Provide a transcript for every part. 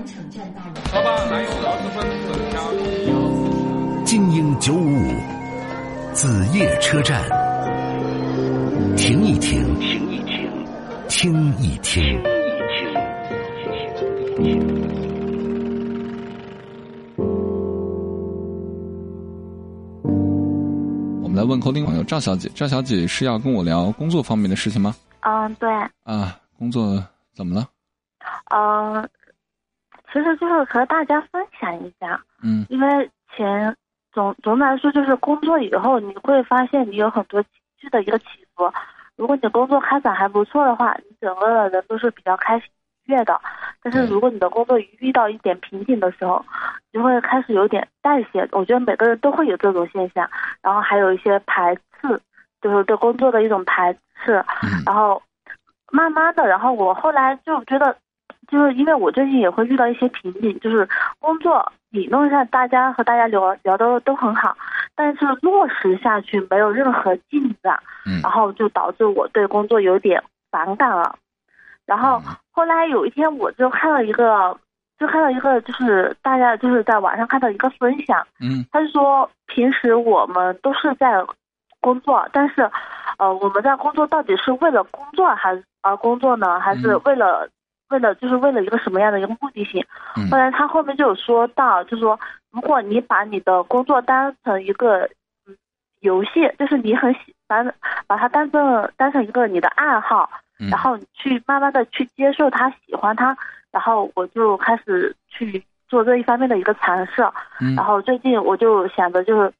完城站到了。老板，来有螺蛳粉，增加注意精英九五五，子夜车站，停一停，停一停，听一听。我们来问扣听朋友赵小姐，赵小姐是要跟我聊工作方面的事情吗？嗯，对，啊，工作怎么了？嗯，其实就是和大家分享一下，嗯因为前总总的来说就是工作以后，你会发现你有很多情绪的一个起伏。如果你工作开展还不错的话，你整个的人都是比较开心愉悦的。但是如果你的工作遇到一点瓶颈的时候，你就会开始有点代谢。我觉得每个人都会有这种现象，然后还有一些排斥，就是对工作的一种排斥。嗯然后慢慢的，然后我后来就觉得，就是因为我最近也会遇到一些瓶颈，就是工作理论上大家和大家聊聊的都很好，但是落实下去没有任何进展，嗯然后就导致我对工作有点反感了。然后嗯后来有一天我就看了一个，就看到一个，就是大家就是在网上看到一个分享，嗯他是说，平时我们都是在工作，但是，呃，我们在工作到底是为了工作还是而工作呢？还是嗯为了、为了就是为了一个什么样的一个目的性？嗯后来他后面就有说到，就是说，如果你把你的工作当成一个嗯游戏，就是你很喜把把它当成当成一个你的爱好，嗯，然后你去慢慢的去接受它，喜欢它，然后我就开始去做这一方面的一个尝试。嗯然后最近我就想着就是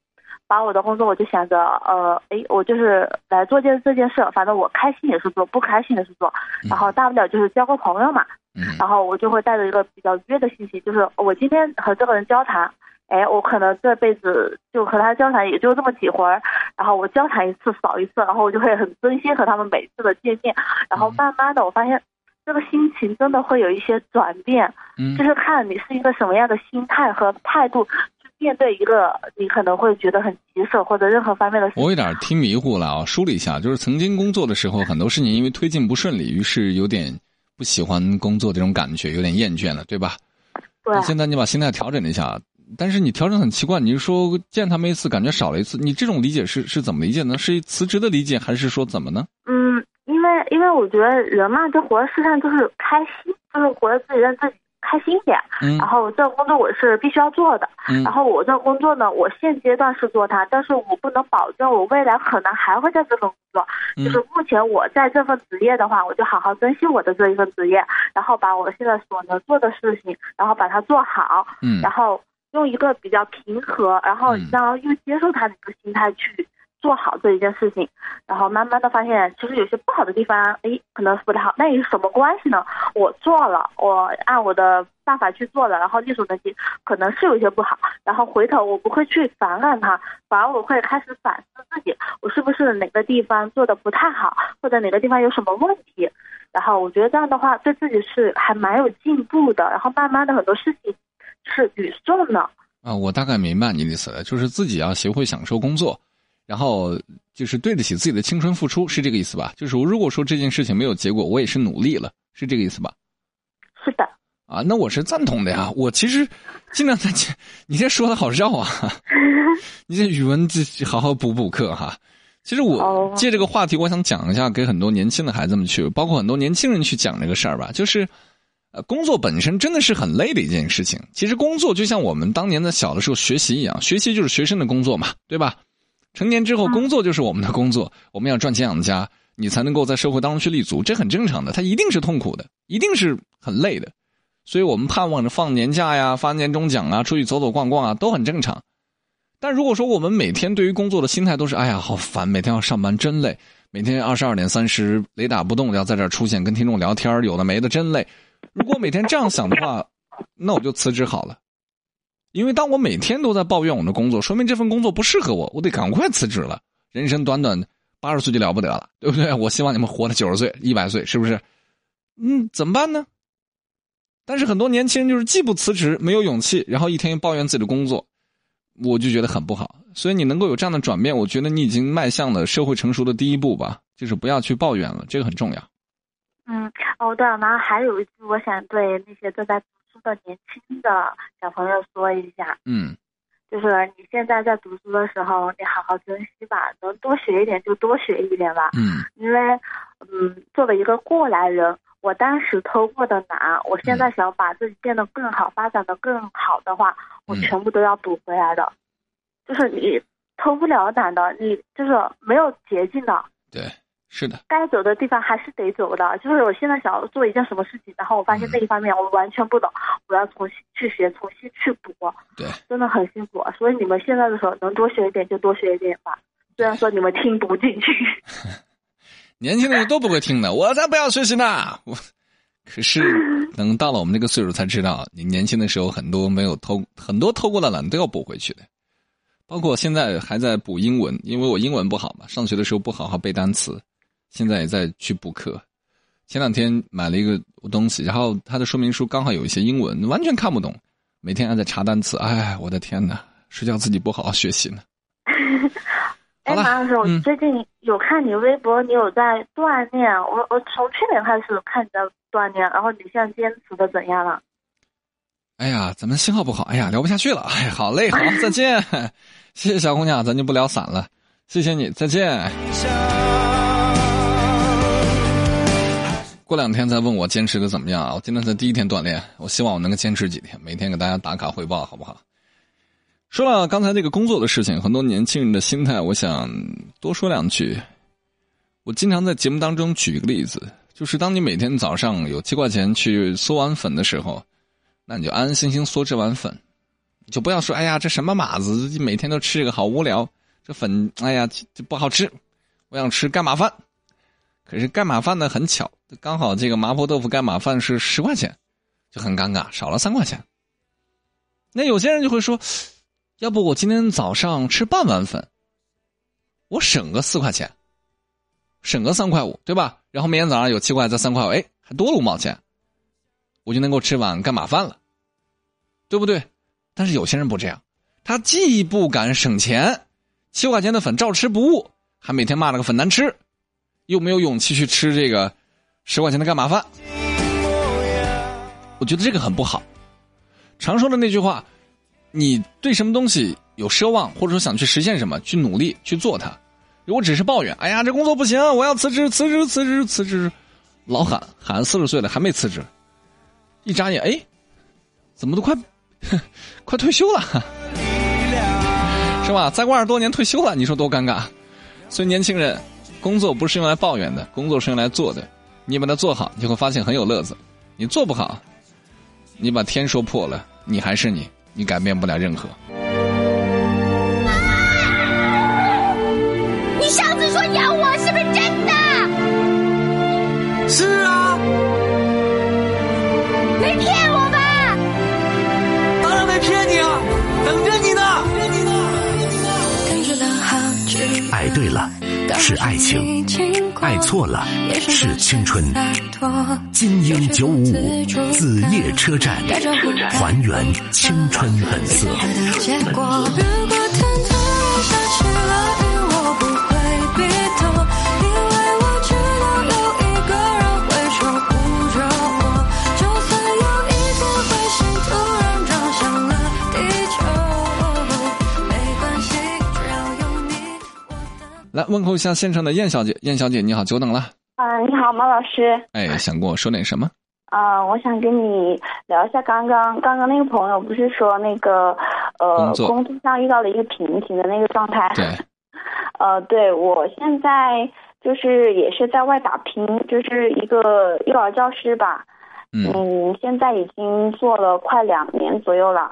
把我的工作，我就想着呃，哎，我就是来做件这件事，反正我开心也是做，不开心也是做，然后大不了就是交个朋友嘛。嗯。然后我就会带着一个比较愉悦的心情，就是我今天和这个人交谈，哎，我可能这辈子就和他交谈也就这么几回儿，然后我交谈一次少一次，然后我就会很珍惜和他们每次的见面，然后慢慢的我发现这个心情真的会有一些转变，嗯。就是看你是一个什么样的心态和态度去面对一个你可能会觉得很棘手或者任何方面的事情。我有点听迷糊了啊，梳理一下，就是曾经工作的时候，很多事情因为推进不顺利，于是有点不喜欢工作这种感觉，有点厌倦了，对吧？对，现在你把心态调整了一下，但是你调整很奇怪，你是说见他们一次感觉少了一次，你这种理解是是怎么理解呢？是辞职的理解，还是说怎么呢？嗯，因为因为我觉得人嘛，就活在世上就是开心，就是活在自己让自己开心点。嗯。然后这个工作我是必须要做的，嗯。然后我这个工作呢，我现阶段是做它，但是我不能保证我未来可能还会在这份工作。嗯。就是目前我在这份职业的话，我就好好珍惜我的这一份职业，然后把我现在所能做的事情，然后把它做好，嗯。然后用一个比较平和，然后嗯。然后又接受他的一个心态去做好这一件事情，然后慢慢的发现，其实有些不好的地方，哎，可能是不太好，那有什么关系呢？我做了，我按我的办法去做了，然后力所能及，可能是有些不好，然后回头我不会去反感它，反而我会开始反思自己，我是不是哪个地方做的不太好，或者哪个地方有什么问题，然后我觉得这样的话对自己是还蛮有进步的，然后慢慢的很多事情是捋顺了。啊，我大概明白你的意思了，就是自己要学会享受工作，然后就是对得起自己的青春付出，是这个意思吧？就是如果说这件事情没有结果，我也是努力了，是这个意思吧？是的，啊，那我是赞同的呀。我其实尽量在这，你这说的好绕啊，你这语文这好好补补课哈。其实我哦借这个话题，我想讲一下，给很多年轻的孩子们去，包括很多年轻人去讲这个事儿吧。就是，呃，工作本身真的是很累的一件事情。其实工作就像我们当年的小的时候学习一样，学习就是学生的工作嘛，对吧？成年之后，工作就是我们的工作，我们要赚钱养家，你才能够在社会当中去立足，这很正常的。它一定是痛苦的，一定是很累的。所以我们盼望着放年假呀、发年终奖啊、出去走走逛逛啊，都很正常。但如果说我们每天对于工作的心态都是“哎呀，好烦，每天要上班真累，每天二十二点三十雷打不动的要在这儿出现跟听众聊天，有的没的真累。如果每天这样想的话，那我就辞职好了。因为当我每天都在抱怨我的工作，说明这份工作不适合我，我得赶快辞职了。人生短短八十岁就了不得了，对不对？我希望你们活到九十岁、一百岁，是不是？嗯，怎么办呢？但是很多年轻人就是既不辞职，没有勇气，然后一天又抱怨自己的工作，我就觉得很不好。所以你能够有这样的转变，我觉得你已经迈向了社会成熟的第一步吧，就是不要去抱怨了，这个很重要。嗯，哦对了，然后还有一句，我想对那些正在的年轻的小朋友说一下，嗯。就是你现在在读书的时候，你好好珍惜吧，能多学一点就多学一点吧。嗯。因为，嗯，作为一个过来人，我当时偷过的懒，我现在想把自己变得更好，发展的更好的话，我嗯。全部都要补回来的。就是你偷不了懒的，你就是没有捷径的，对，是的，该走的地方还是得走的。就是我现在想要做一件什么事情，然后我发现那一方面我完全不懂，我要重新去学，重新去补，对，真的很辛苦。所以你们现在的时候能多学一点就多学一点吧，虽然说你们听不进去。年轻的人都不会听的，我才不要学习呢。我可是 等到了我们这个岁数才知道，你年轻的时候很多没有偷，很多偷过的懒都要补回去的。包括现在还在补英文，因为我英文不好嘛，上学的时候不好好背单词，现在也在去补课。前两天买了一个东西，然后它的说明书刚好有一些英文，完全看不懂，每天还在查单词。哎，我的天哪！谁叫自己不好好学习呢？哎，马老师，我嗯最近有看你微博，你有在锻炼。我我从去年开始看你在锻炼，然后你现在坚持的怎样了？哎呀，咱们信号不好，哎呀，聊不下去了。哎，好嘞，好，再见。谢谢小姑娘，咱就不聊散了。谢谢你，再见。过两天再问我坚持的怎么样啊？我今天才第一天锻炼，我希望我能够坚持几天，每天给大家打卡汇报，好不好？说了刚才这个工作的事情，很多年轻人的心态，我想多说两句。我经常在节目当中举一个例子，就是当你每天早上有七块钱去嗦碗粉的时候，那你就安安心心嗦这碗粉，就不要说哎呀这什么码子，每天都吃这个好无聊，这粉哎呀这不好吃，我想吃干码饭。可是干码饭呢很巧，刚好这个麻婆豆腐干码饭是十块钱，就很尴尬，少了三块钱。那有些人就会说，要不我今天早上吃半碗粉，我省个四块钱，省个三块五，对吧？然后明天早上有七块再三块五，哎，还多了五毛钱，我就能够吃碗干码饭了，对不对？但是有些人不这样，他既不敢省钱，七块钱的粉照吃不误，还每天骂那个粉难吃。又没有勇气去吃这个十块钱的干码饭，我觉得这个很不好。常说的那句话，你对什么东西有奢望，或者说想去实现什么，去努力去做它。如果只是抱怨，哎呀，这工作不行，我要辞职，辞职，辞职，辞职，老喊喊四十岁了还没辞职，一眨眼，哎，怎么都快 快退休了，是吧？再过二十多年退休了，你说多尴尬。所以年轻人。工作不是用来抱怨的，工作是用来做的。你把它做好，你会发现很有乐子。你做不好，你把天说破了，你还是你，你改变不了任何。妈你上次说养我是不是真的？是啊，没骗我吧？当然没骗你啊，等着你呢。爱对了是爱情，爱错了是青春。精英九五五子夜车站，还原青春本色。来问候一下现场的燕小姐，燕小姐你好，久等了。啊、你好，马老师。哎，想跟我说点什么？啊、我想跟你聊一下刚刚刚刚那个朋友不是说那个呃工作工作上遇到了一个瓶颈的那个状态。对，呃，对我现在就是也是在外打拼，就是一个幼儿教师吧。嗯嗯，现在已经做了快两年左右了，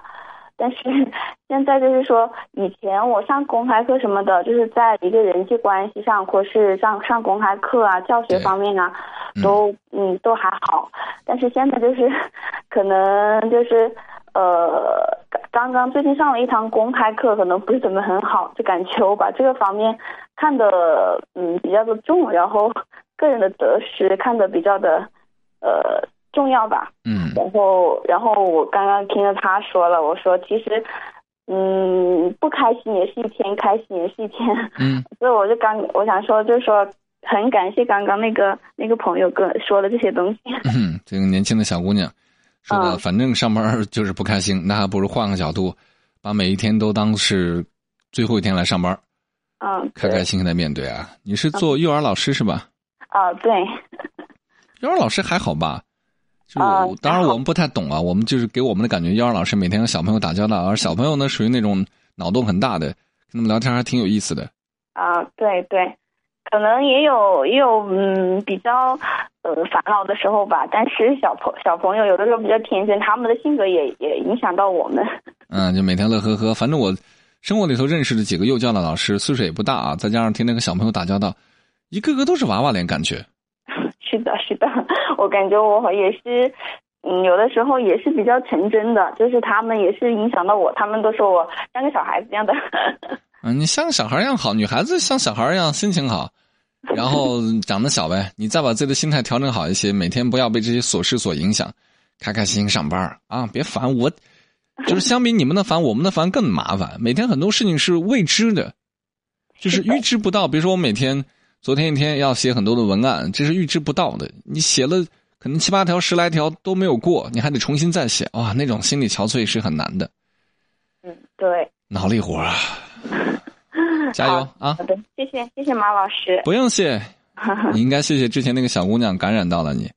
但是现在就是说，以前我上公开课什么的，就是在一个人际关系上，或是上上公开课啊、教学方面啊，嗯都嗯都还好。但是现在就是，可能就是呃，刚刚最近上了一堂公开课，可能不是怎么很好，就感觉我把这个方面看的嗯比较的重，然后个人的得失看的比较的呃重要吧。嗯然后，然后我刚刚听了他说了，我说其实，嗯，不开心也是一天，开心也是一天，嗯，所以我就刚我想说，就是说很感谢刚刚那个那个朋友跟说的这些东西。嗯，这个年轻的小姑娘，说的嗯反正上班就是不开心，那还不如换个角度，把每一天都当是最后一天来上班，嗯，开开心心的面对啊。你是做幼儿老师是吧？啊，对，幼儿老师还好吧？就当然我们不太懂啊，我们就是给我们的感觉，幼儿老师每天和小朋友打交道，而小朋友呢属于那种脑洞很大的，跟他们聊天还挺有意思的。啊，对对，可能也有也有嗯比较呃烦恼的时候吧，但是小朋小朋友有的时候比较天真，他们的性格也也影响到我们。嗯，就每天乐呵呵。反正我生活里头认识的几个幼教的老师，岁数也不大啊，再加上天天跟小朋友打交道，一个个都是娃娃脸，感觉。是的，是的，我感觉我也是，嗯，有的时候也是比较纯真的，就是他们也是影响到我，他们都说我像个小孩子一样的。嗯，你像个小孩一样好，女孩子像小孩一样心情好，然后长得小呗。你再把自己的心态调整好一些，每天不要被这些琐事所影响，开开心心上班啊，别烦我。就是相比你们的烦，我们的烦更麻烦。每天很多事情是未知的，就是预知不到。比如说我每天昨天一天要写很多的文案，这是预知不到的。你写了可能七八条、十来条都没有过，你还得重新再写，哇，那种心理憔悴是很难的，嗯，对。脑力活啊！加油啊！好的，谢谢谢谢马老师。不用谢，你应该谢谢之前那个小姑娘感染到了你。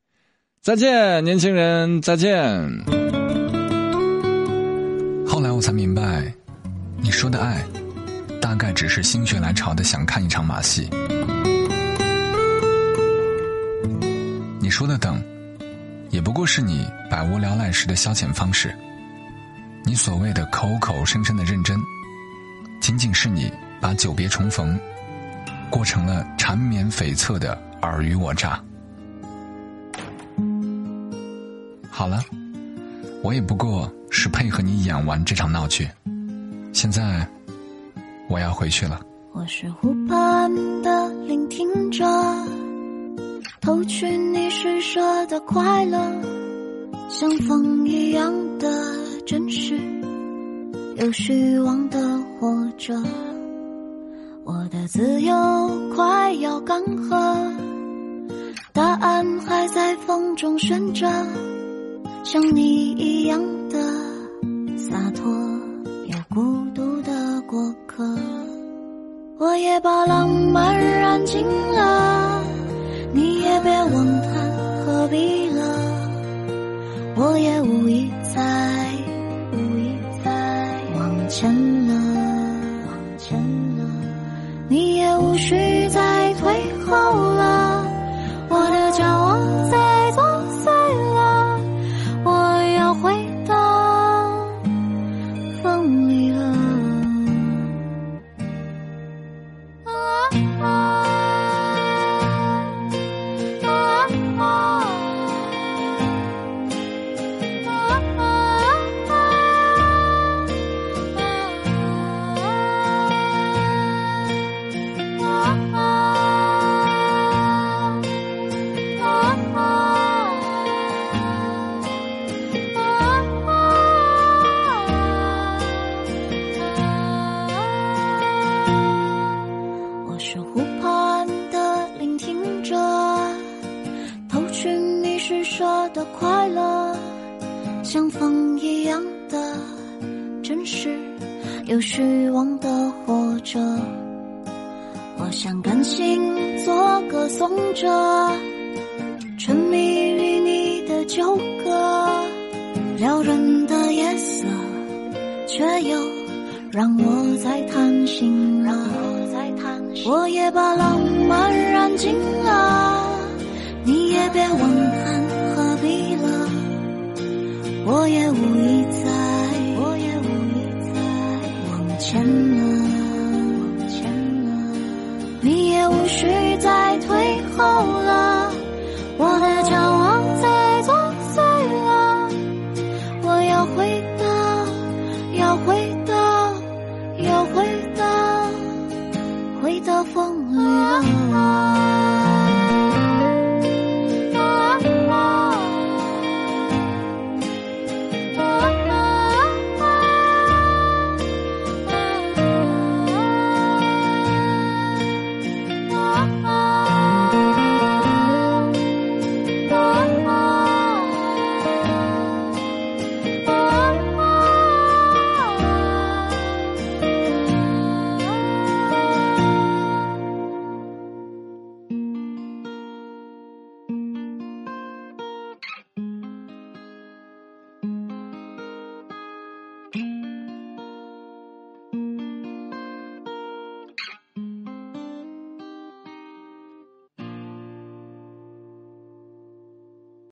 再见，年轻人，再见。后来我才明白，你说的爱，大概只是心血来潮的想看一场马戏。说的等，也不过是你百无聊赖时的消遣方式。你所谓的口口声声的认真，仅仅是你把久别重逢，过成了缠绵悱恻的尔虞我诈。好了，我也不过是配合你演完这场闹剧。现在，我要回去了。我是湖畔的聆听者，偷取你施舍的快乐，像风一样的真实，有虚妄的活着。我的自由快要干涸，答案还在风中悬着，像你一样的洒脱，有孤独的过客。我也把浪漫燃尽了，别问他何必了。我也无意再无意再往前了，往前了。你也无需再退后了，我的骄傲在作祟了，我要回到风里虚妄的活着，我想甘心做个颂者，沉迷于你的纠葛，撩人的夜色，却又让我在贪心了。我也把浪漫燃尽了，你也别问恨何必了，我也无意再。前了前了你也无需再退后了。我的骄傲在作祟了。我要回